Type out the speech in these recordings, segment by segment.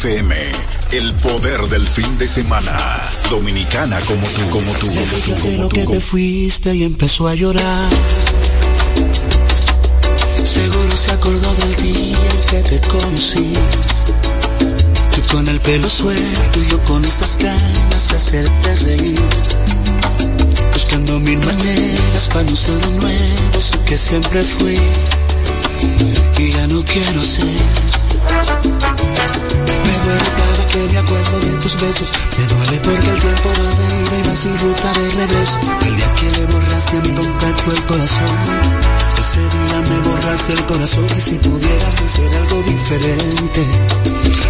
FM, el poder del fin de semana. Dominicana como tú, como tú, como tú, como tú. que te fuiste y empezó a llorar. Seguro se acordó del día en que te conocí. Tú con el pelo suelto y yo con esas ganas de hacerte reír. Buscando mil maneras para no ser de nuevo, que siempre fui. Y ya no quiero ser me duele cada que me acuerdo de tus besos. Me duele porque el tiempo va de ida y va sin ruta de regreso. El día que le borraste a mi contacto el corazón. Ese día me borraste el corazón y si pudieras hacer algo diferente,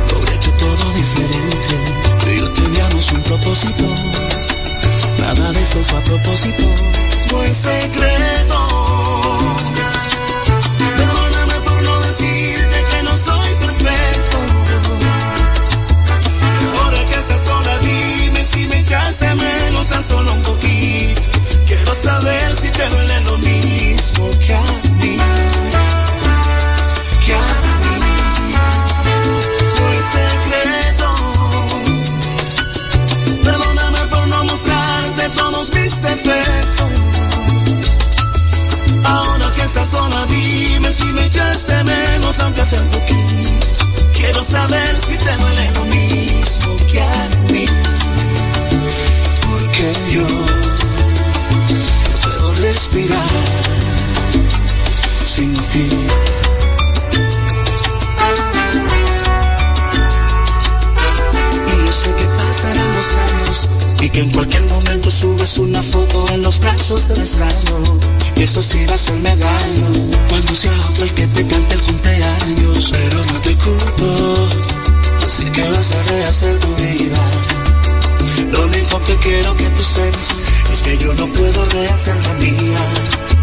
lo hubiera hecho todo diferente. Tú y yo teníamos un propósito. Nada de eso fue a propósito. No es secreto solo un poquito. Quiero saber si te duele lo mismo que a mí. Que a mí. No es secreto. Perdóname por no mostrarte todos mis defectos. Ahora que estás sola, dime si me echaste menos, aunque sea un poquito. Quiero saber si te duele lo mismo que a mí que yo puedo respirar sin ti. Y yo sé que pasarán los años y que en cualquier momento subes una foto en los brazos del extraño. Y eso sí va a hacerme daño cuando sea otro el que te cante el cumpleaños. Pero no te culpo, así que vas a rehacer tu vida lo único que quiero que tú sepas es que yo no puedo rehacer la mía.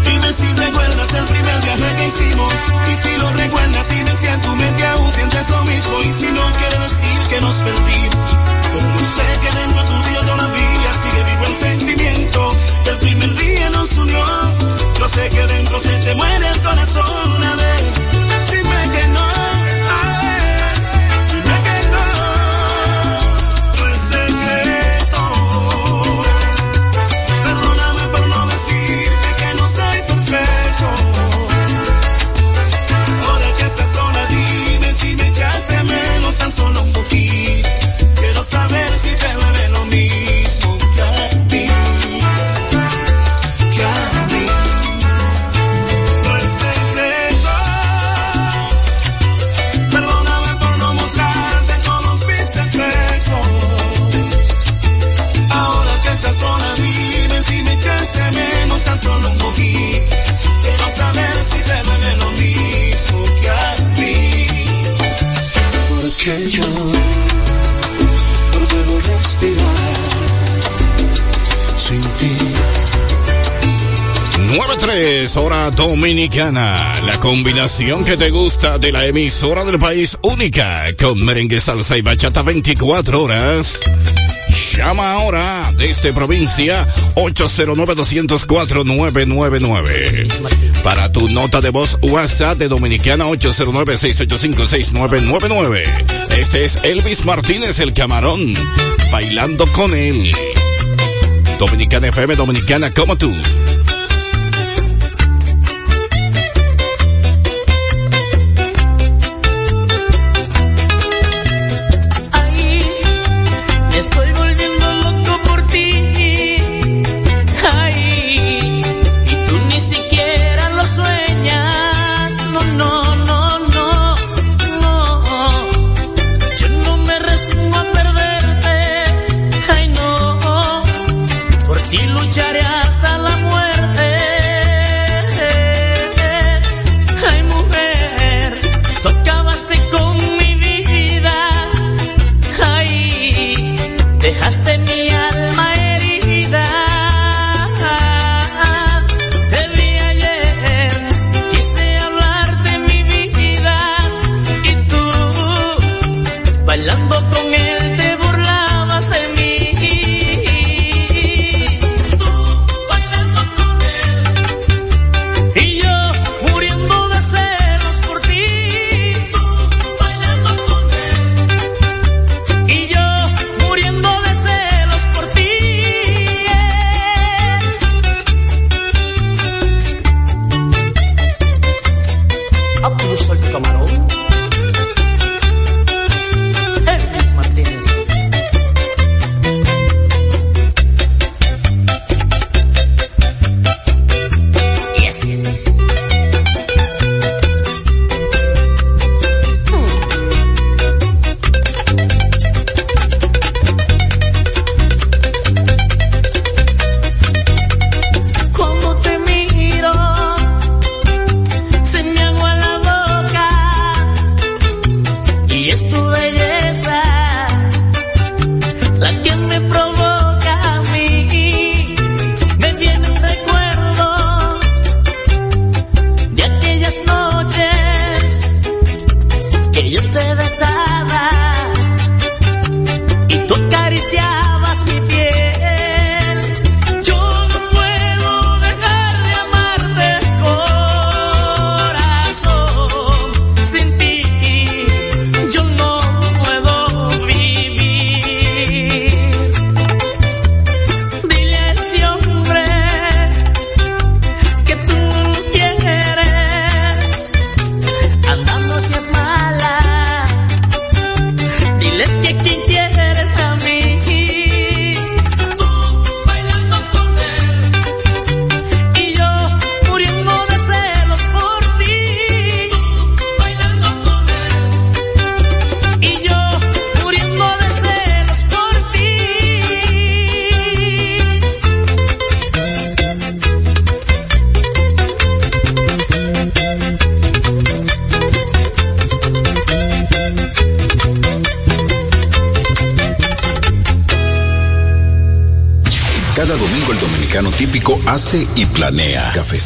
Dime si recuerdas el primer viaje que hicimos. Y si lo recuerdas, dime si en tu mente aún sientes lo mismo. Y si no, quiere decir que nos perdimos. Pero yo sé que dentro tuyo todavía sigue vivo el sentimiento que el primer día nos unió. Yo sé que dentro se te muere el corazón vez. 9-3, hora dominicana. La combinación que te gusta de la emisora del país única con merengue, salsa y bachata 24 horas. Llama ahora desde provincia 809-204-999. Para tu nota de voz WhatsApp de Dominicana 809-685-6999. Este es Elvis Martínez el camarón. Bailando con él. Dominicana FM, Dominicana como tú.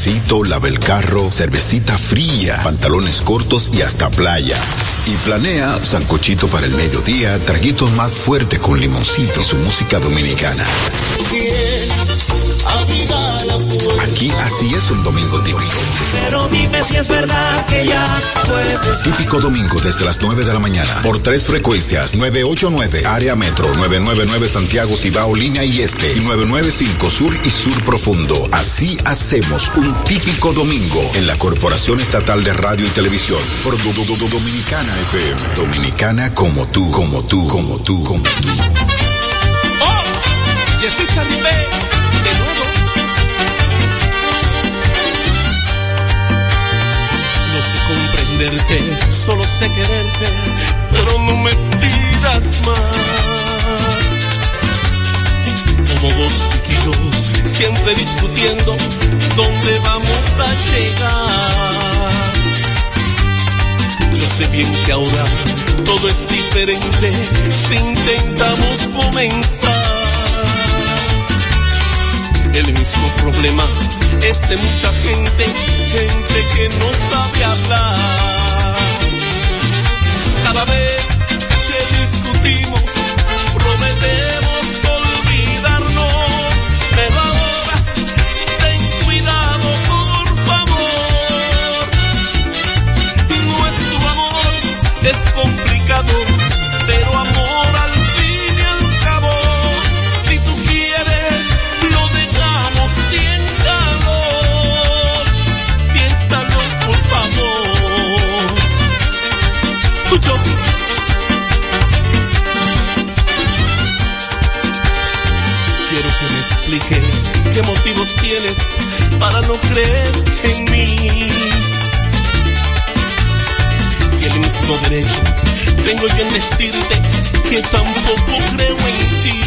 Cafecito, lava el carro, cervecita fría, pantalones cortos y hasta playa. Y planea sancochito para el mediodía, traguitos más fuerte con limoncito y su música dominicana. Aquí así es un domingo típico. Pero dime si es verdad que ya puedes. Típico domingo desde las 9 de la mañana por tres frecuencias 989 área metro 999 Santiago Cibao línea y este y 995 sur y sur profundo. Así hacemos un típico domingo en la Corporación Estatal de Radio y Televisión por Dominicana FM. Dominicana como tú, como tú, como tú, como tú. Oh, de quererte, pero no me pidas más. Como dos chiquitos, siempre discutiendo dónde vamos a llegar. Yo sé bien que ahora todo es diferente si intentamos comenzar el mismo problema es de mucha gente, gente que no sabe hablar. Cada vez que discutimos, prometemos creer en mí. Si el mismo derecho tengo yo en decirte que tampoco creo en ti.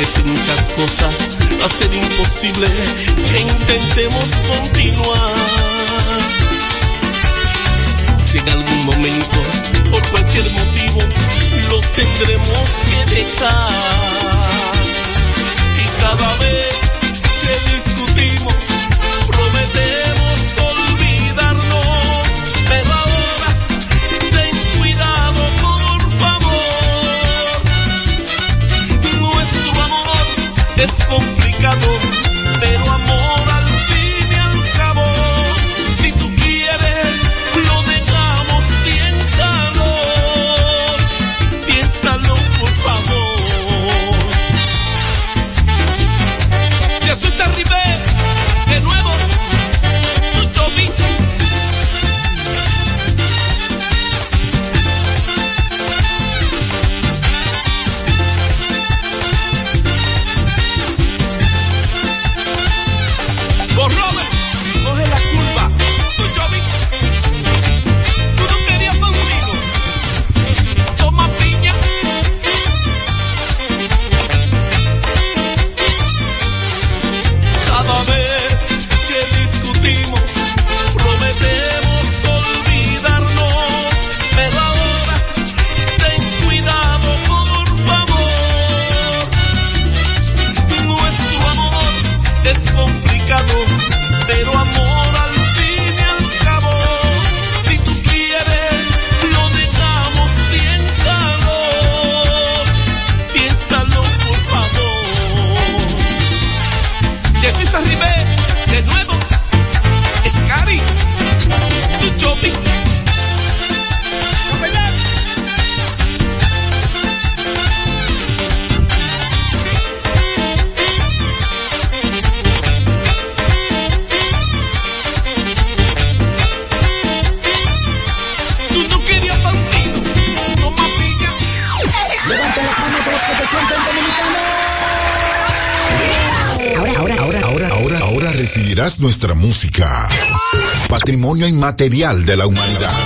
Es muchas cosas va a ser imposible que intentemos continuar. Si en algún momento, por cualquier motivo, lo tendremos que dejar. Y cada vez es complicado, Inmaterial de la humanidad.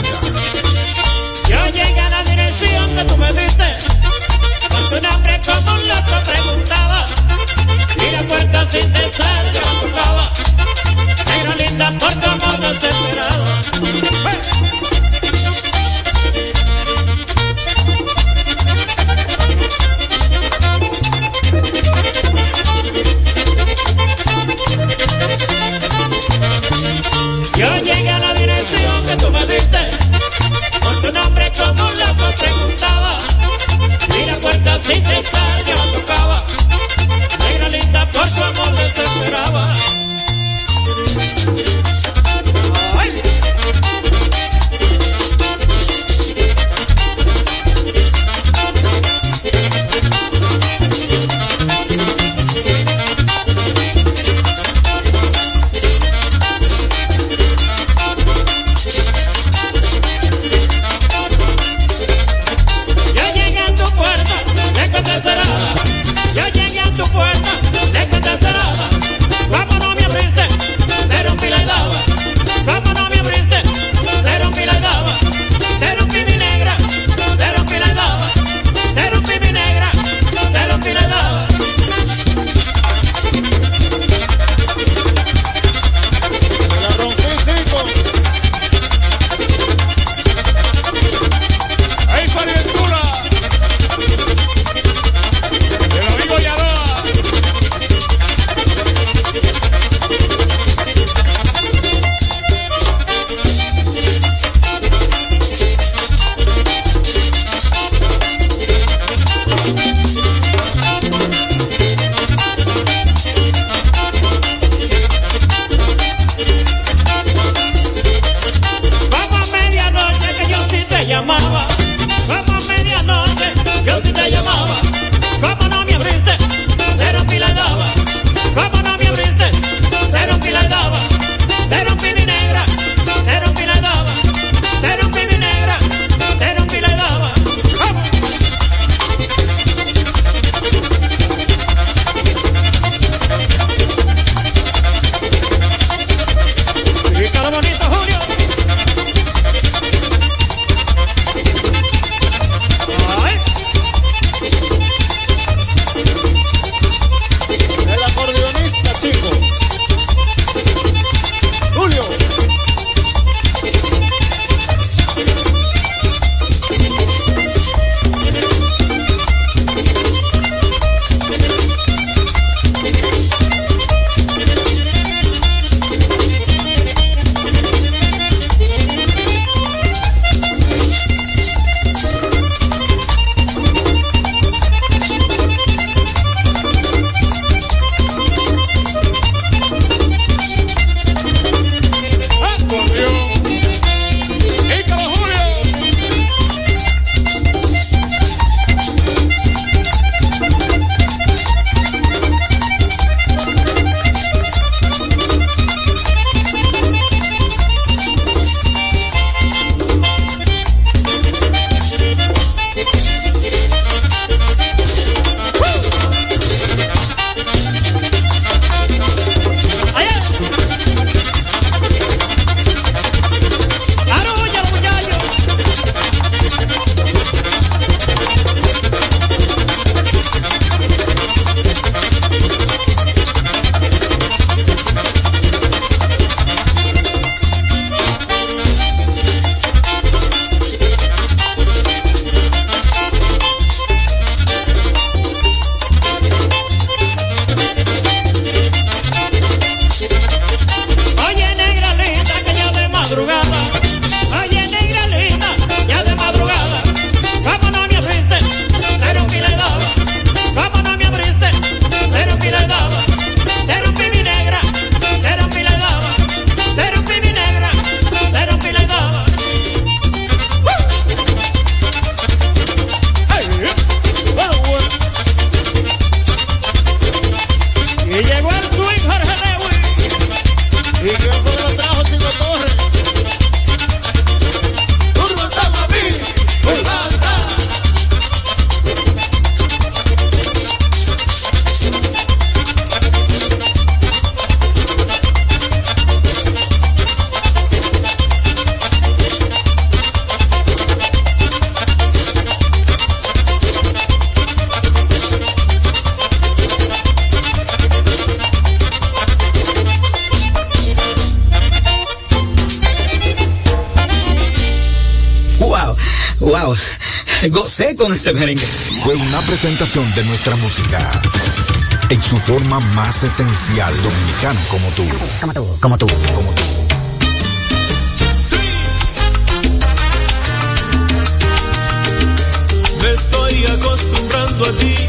Ese merengue. Fue una presentación de nuestra música en su forma más esencial dominicana como tú. Como tú, como tú, como tú. Me estoy acostumbrando a ti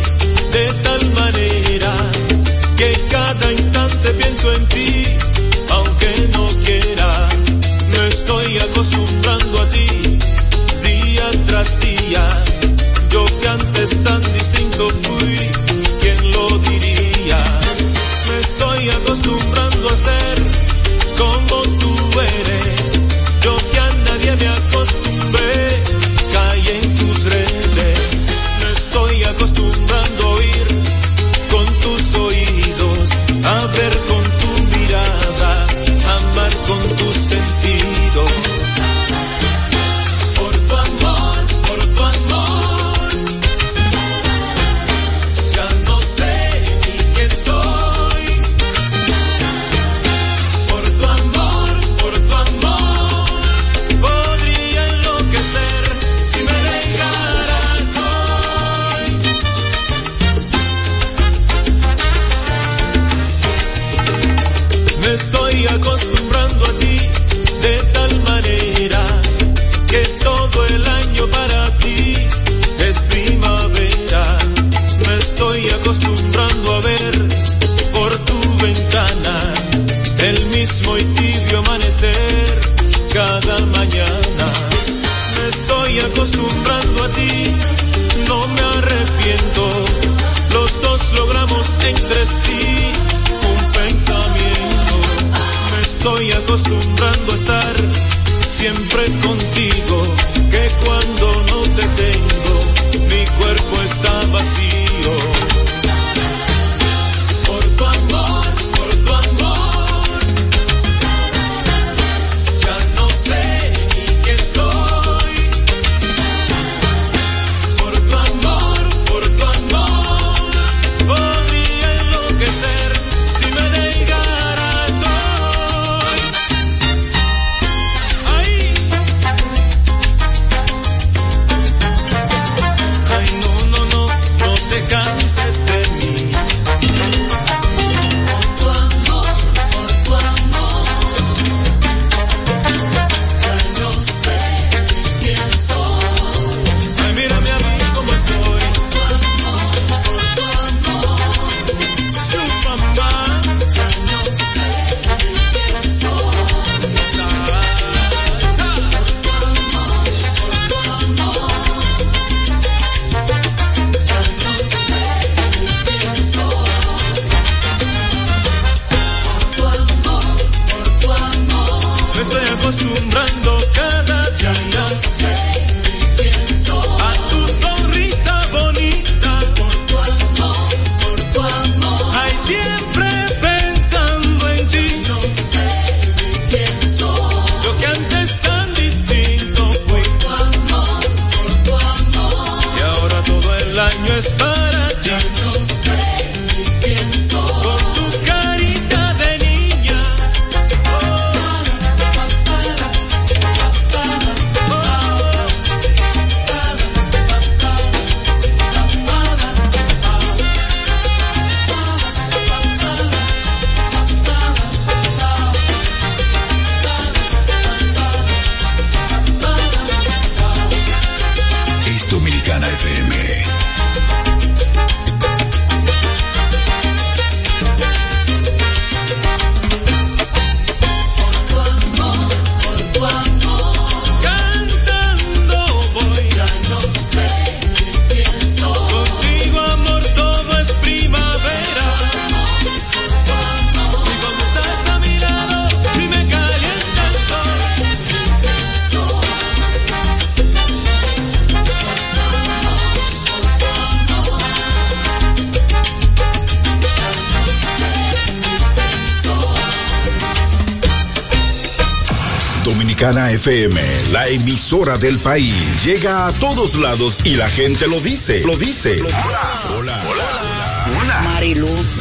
la emisora del país. Llega a todos lados y la gente lo dice, lo dice. Hola, hola, Marilu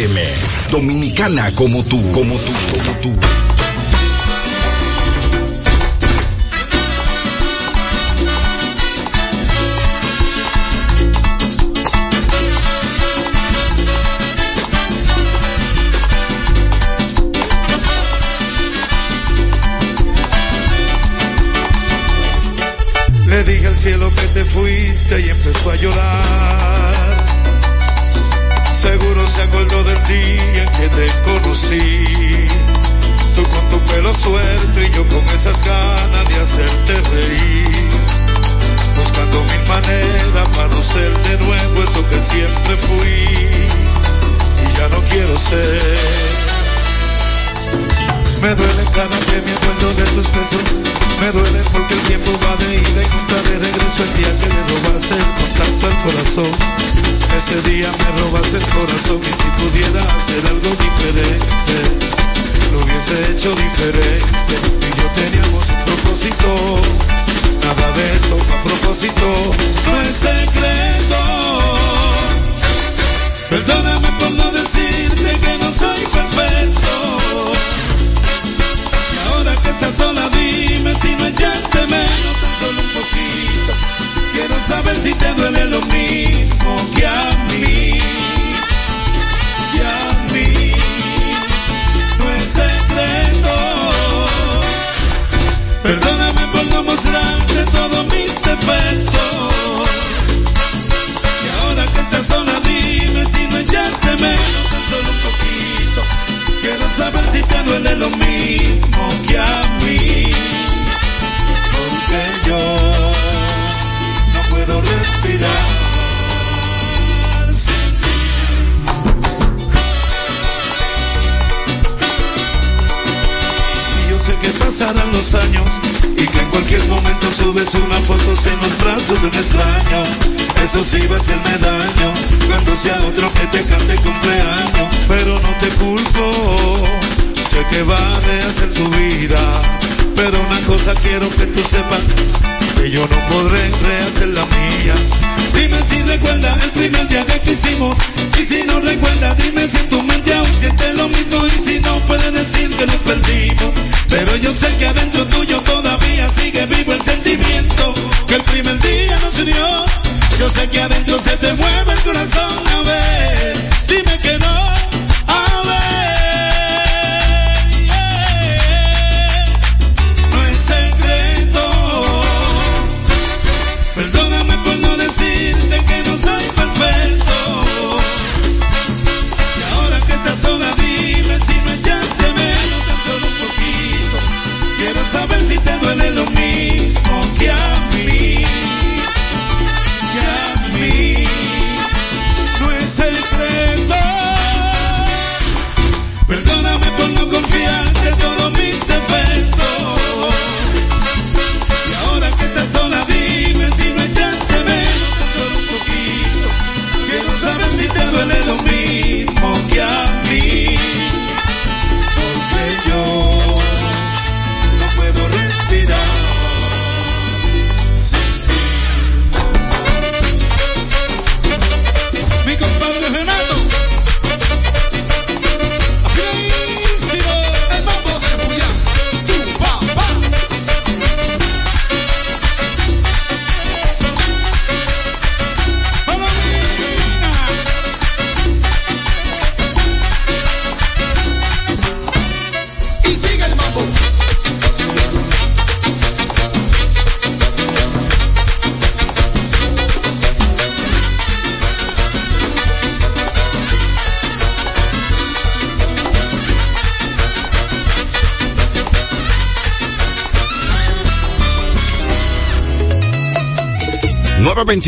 FM. Dominicana como tú, como tú, como tú. Le dije al cielo que te fuiste y empezó a llorar. Seguro se acordó del día en que te conocí. Tú con tu pelo suelto y yo con esas ganas de hacerte reír. Buscando mil maneras para no ser de nuevo eso que siempre fui. Y ya no quiero ser. Me duele cada que me acuerdo de tus besos. Me duele porque el tiempo va de ida y nunca de regreso. El día que me robaste el contacto al corazón. Ese día me robaste el corazón y si pudiera hacer algo diferente, lo hubiese hecho diferente. Y yo teníamos un propósito. Nada de eso a propósito. No es secreto. Perdóname por no decirte que no soy perfecto estás sola, dime si no echaste menos tan solo un poquito. Quiero saber si te duele lo mismo que a mí. Que a mí. No es secreto. Perdóname por no mostrarte todos mis defectos. Y ahora que estás sola, dime si no echaste menos si te duele lo mismo que a mí. Porque yo no puedo respirar. ti. Y yo sé que pasarán los años y que en cualquier momento subes una foto en los brazos de un extraño. Eso sí va a hacerme daño cuando sea otro que te cante cumpleaños. Pero no te culpo, sé que va a rehacer tu vida. Pero una cosa quiero que tú sepas, que yo no podré rehacer la mía. Dime si recuerda el primer día que quisimos. Y si no recuerda, dime si tu mente aún siente lo mismo. Y si no, puede decir que nos perdimos. Pero yo sé que adentro tuyo todavía sigue vivo el sentimiento. Que el primer día nos unió. Yo sé que adentro se te mueve el corazón. A ver, dime que no.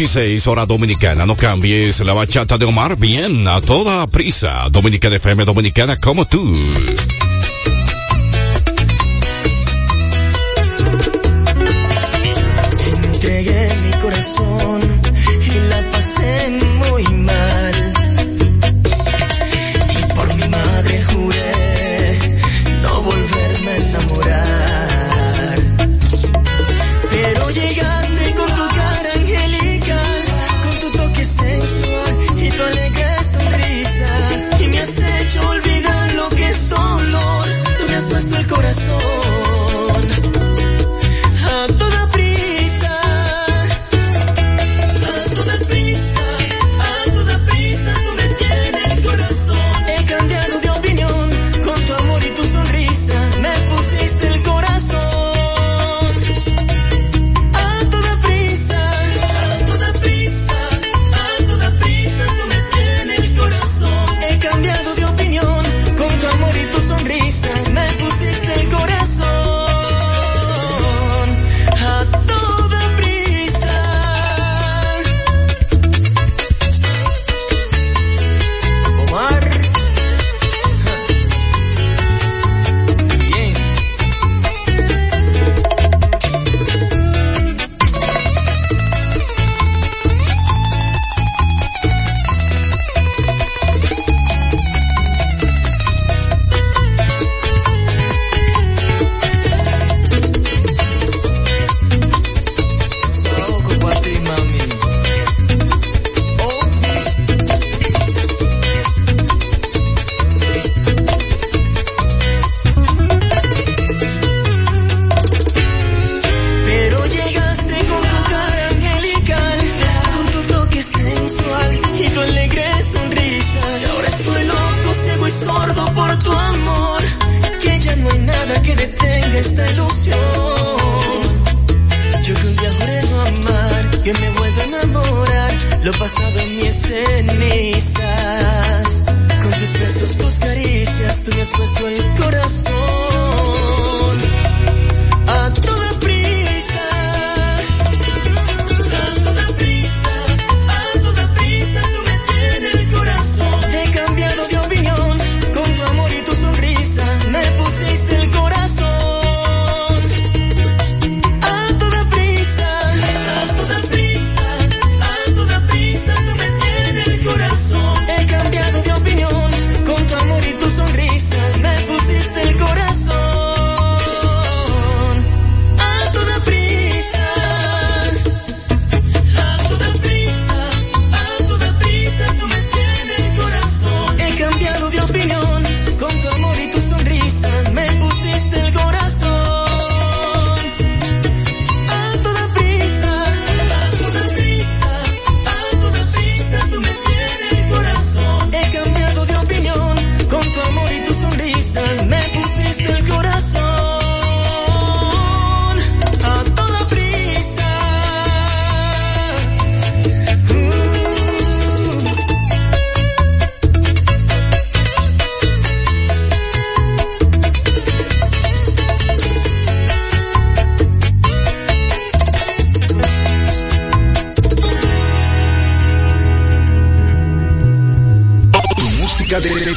16 hora dominicana. No cambies la bachata de Omar bien a toda prisa. dominica de FM Dominicana como tú.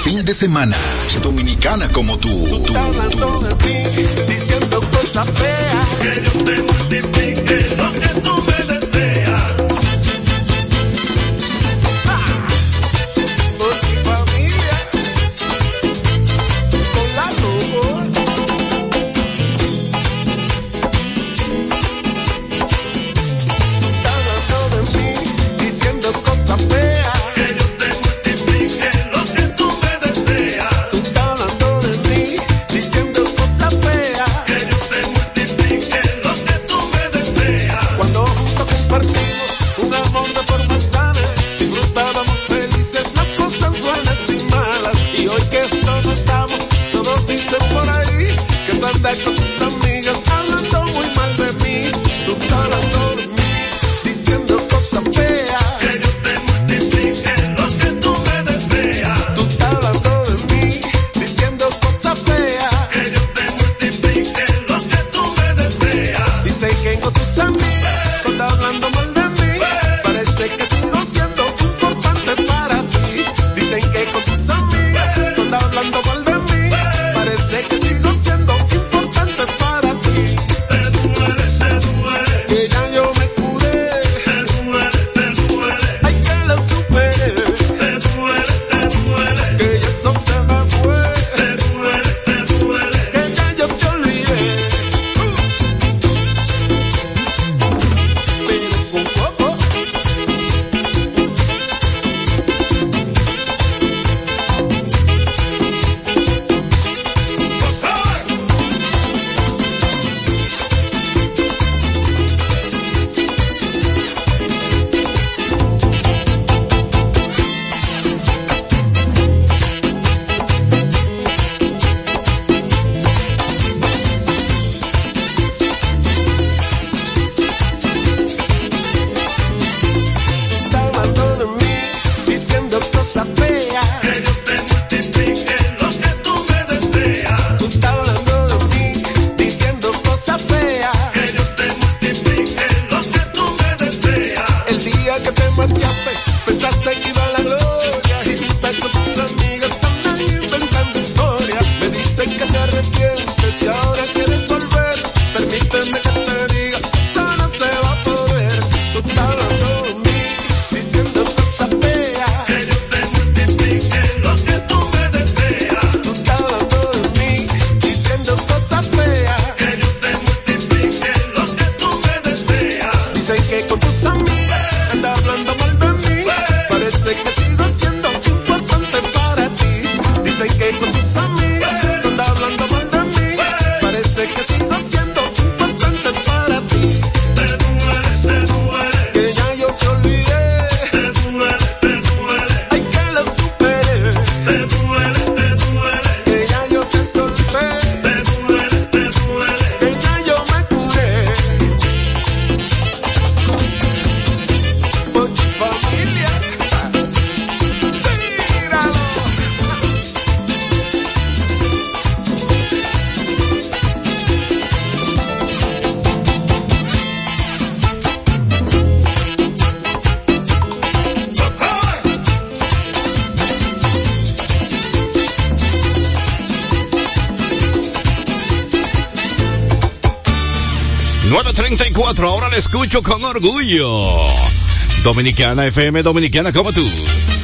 fin de semana. Dominicana como tú. tú, tú. De mí, diciendo cosas feas. Que yo te multiplique lo que tú me Dominicana FM, Dominicana como.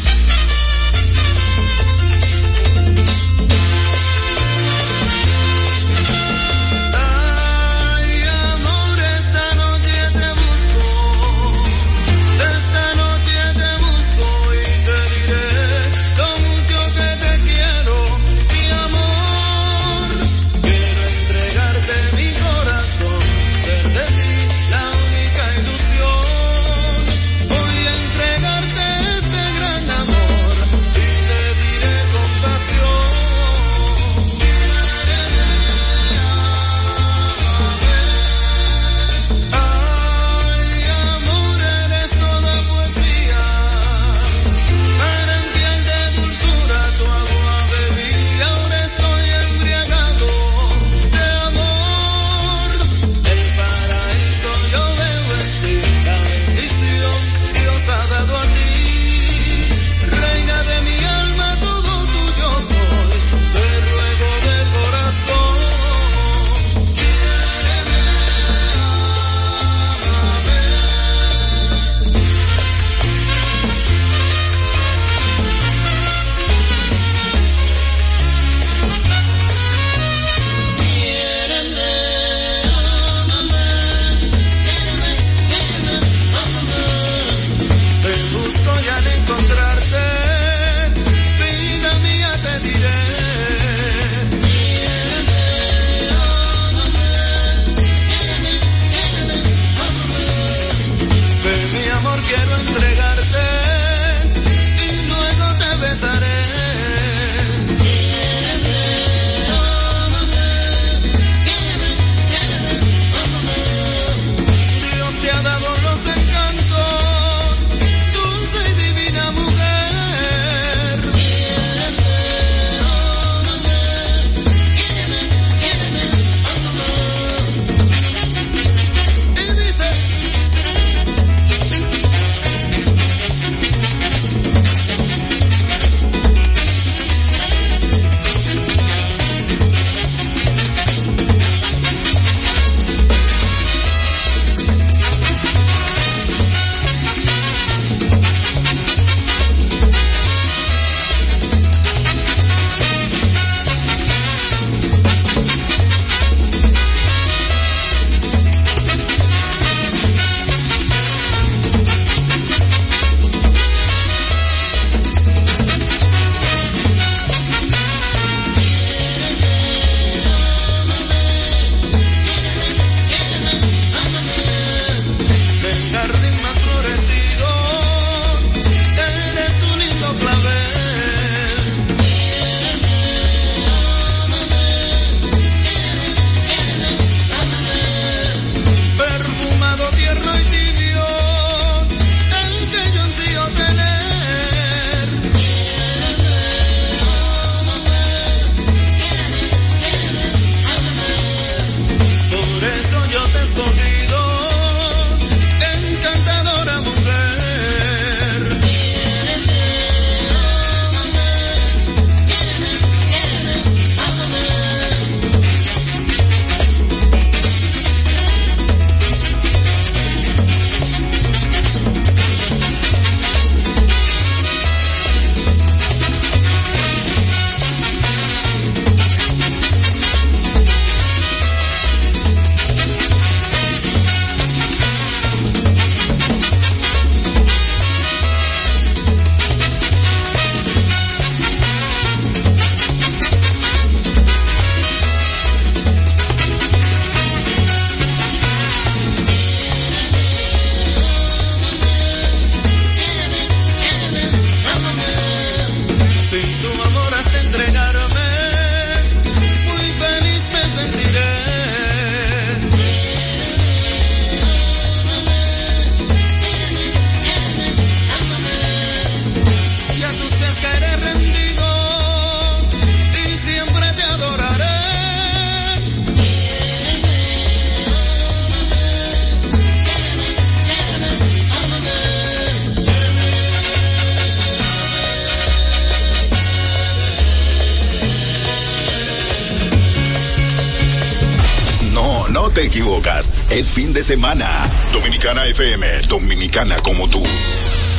de semana. Dominicana FM, dominicana como tú.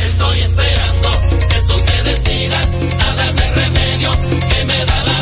Estoy esperando que tú te decidas a darme remedio que me da la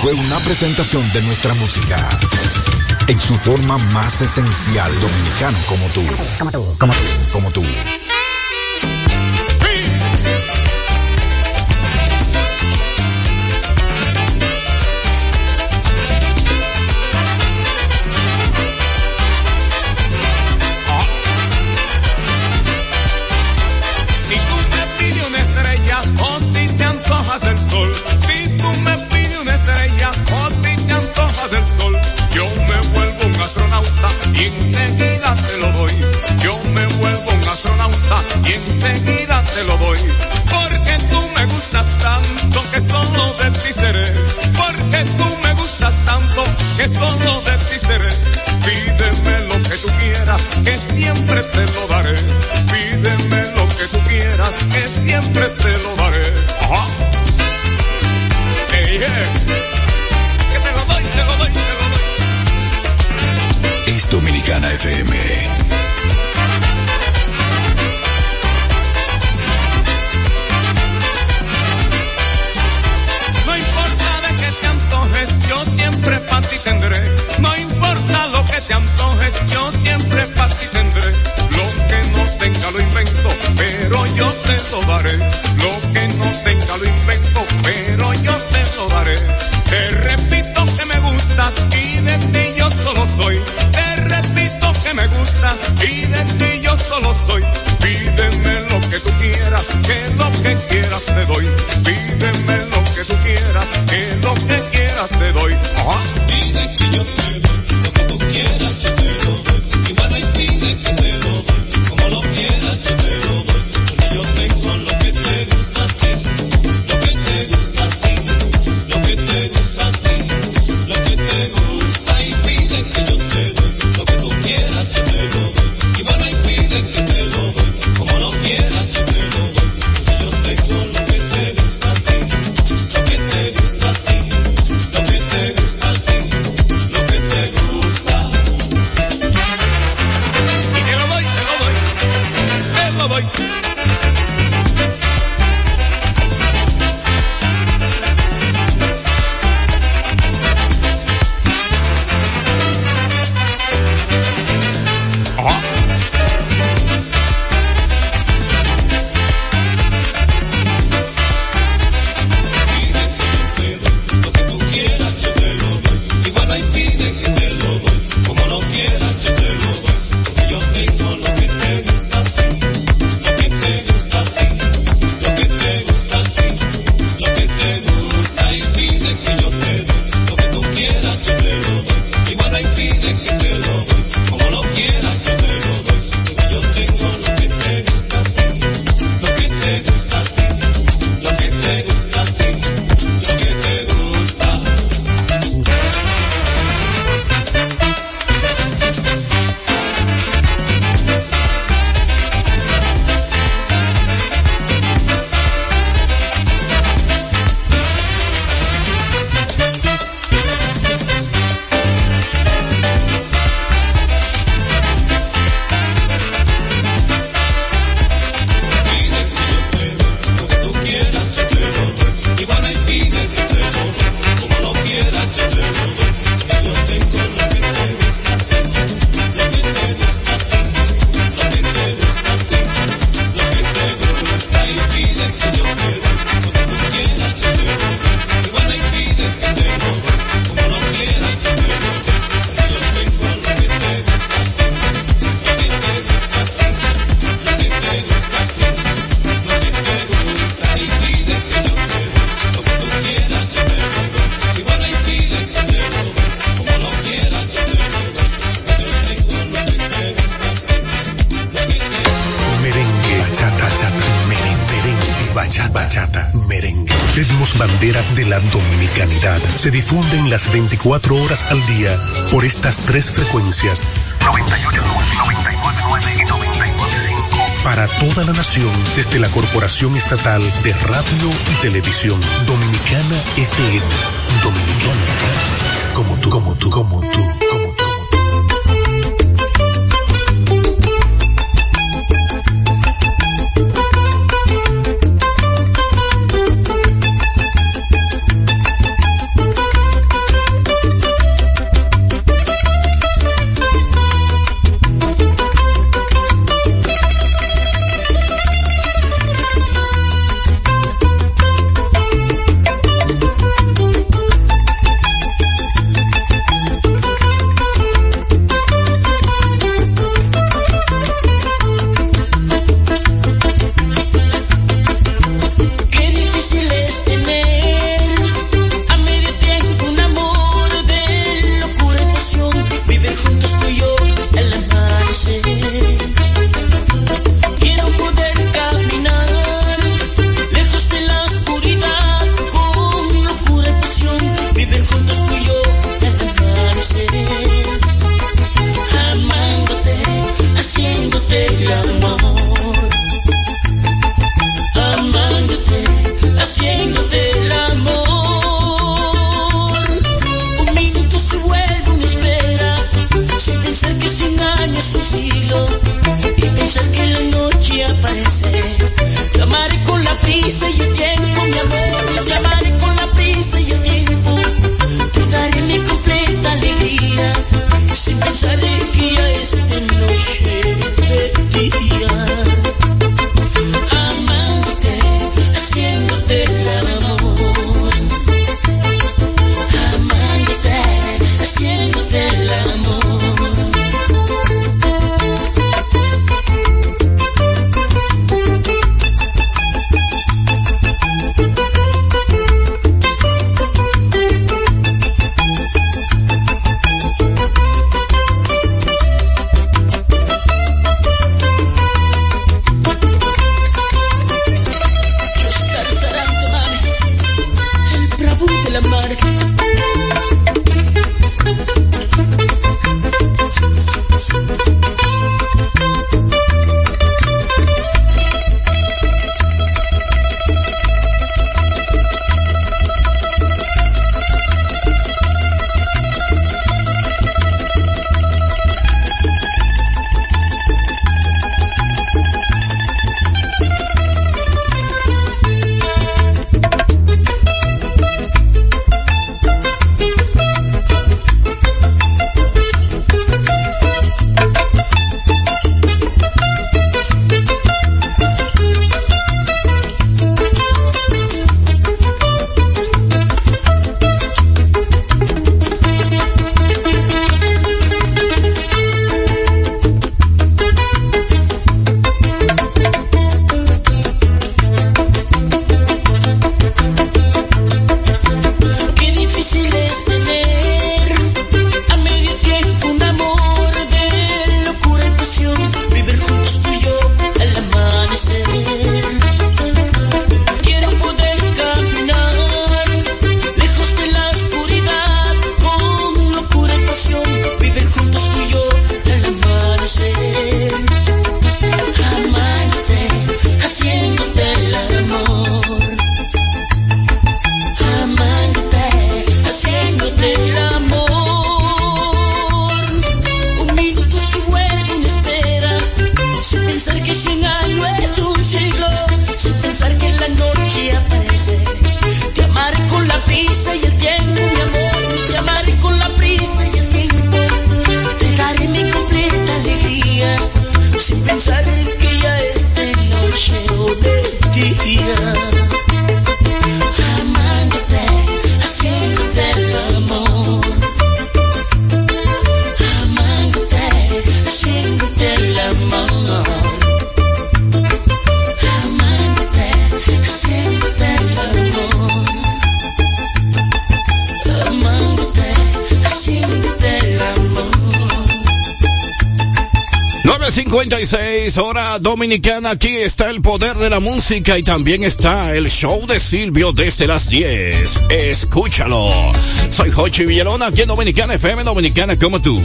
Fue una presentación de nuestra música. En su forma más esencial, dominicano. Como tú. Como tú. Como tú. me vuelvo un astronauta y enseguida te lo doy. Porque tú me gustas tanto que todo de ti seré. Porque tú me gustas tanto que todo de ti seré. Pídeme lo que tú quieras, que siempre te lo daré. Pídeme lo que tú quieras, que siempre te lo daré. Ajá. Hey. Que te lo doy, te lo doy, te lo. Es Dominicana FM. 24 horas al día por estas tres frecuencias. 98, 99 y 99 para toda la nación desde la Corporación Estatal de Radio y Televisión Dominicana FM. Dominicana, como tú, como tú, como tú. 56, hora dominicana. Aquí está el poder de la música y también está el show de Silvio desde las 10. Escúchalo. Soy Jochi Villalona, aquí en Dominicana FM Dominicana como tú.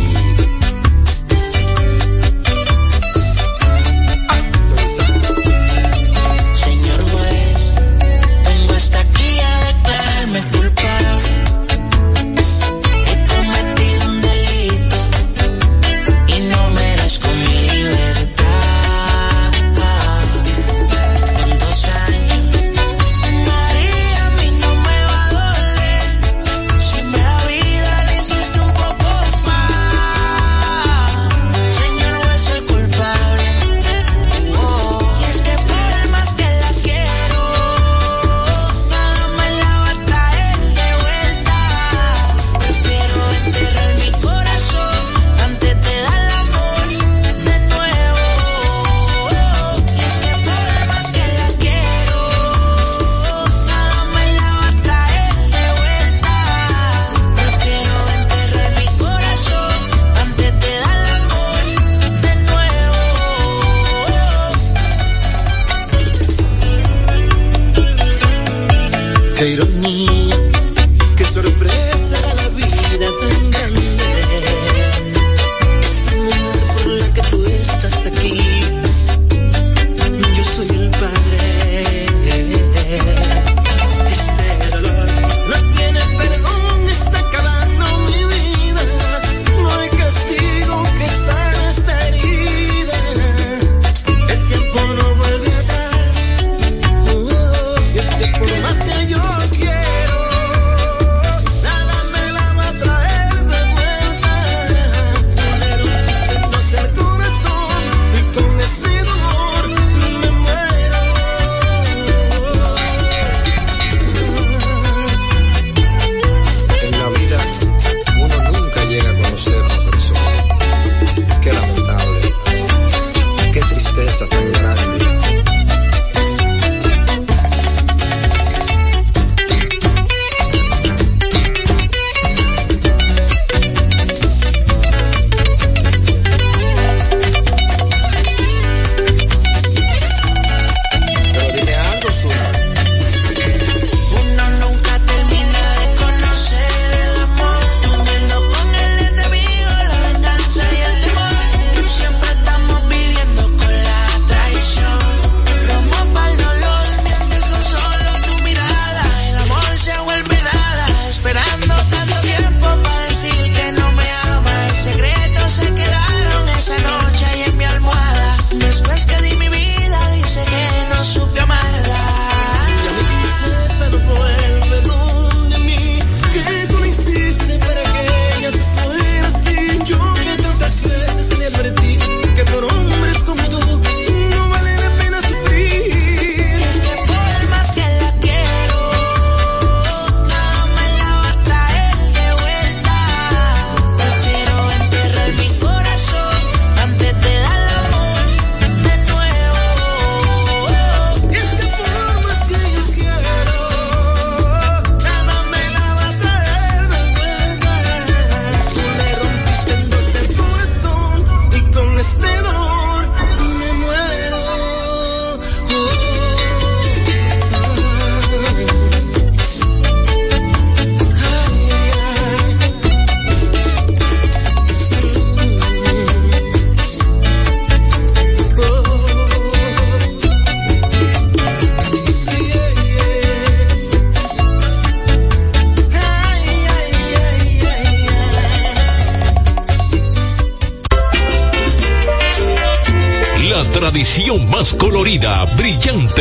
They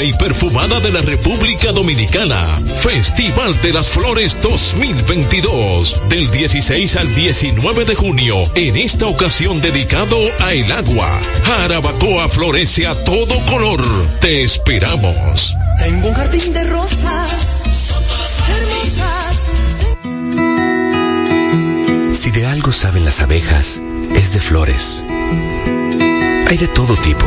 y perfumada de la República Dominicana. Festival de las Flores 2022, del 16 al 19 de junio, en esta ocasión dedicado a el agua. Jarabacoa florece a todo color. Te esperamos. Tengo un jardín de rosas, hermosas. Si de algo saben las abejas, es de flores. Hay de todo tipo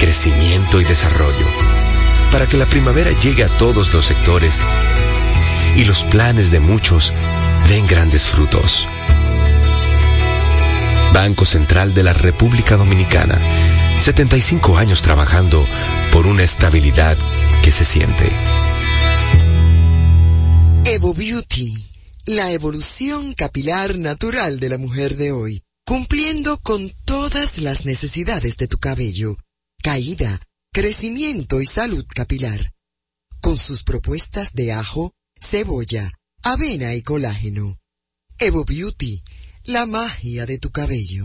crecimiento y desarrollo. Para que la primavera llegue a todos los sectores y los planes de muchos den grandes frutos. Banco Central de la República Dominicana. 75 años trabajando por una estabilidad que se siente. Evo Beauty, la evolución capilar natural de la mujer de hoy, cumpliendo con todas las necesidades de tu cabello, caída, crecimiento y salud capilar, con sus propuestas de ajo, cebolla, avena y colágeno. Evo Beauty, la magia de tu cabello.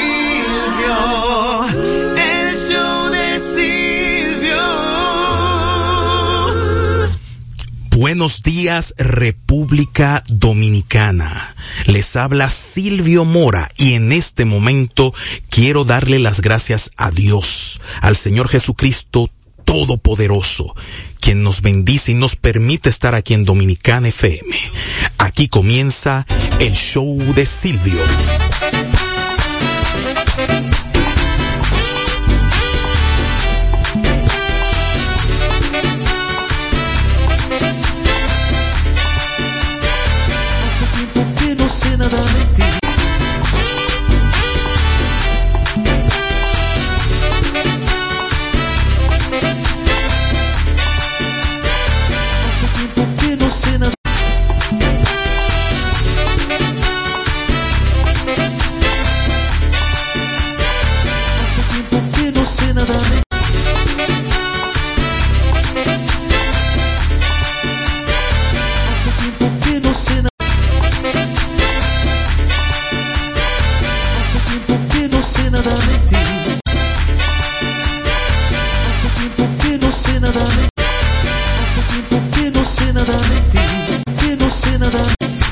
El show de Silvio. Buenos días República Dominicana. Les habla Silvio Mora y en este momento quiero darle las gracias a Dios, al Señor Jesucristo Todopoderoso, quien nos bendice y nos permite estar aquí en Dominicana FM. Aquí comienza el show de Silvio.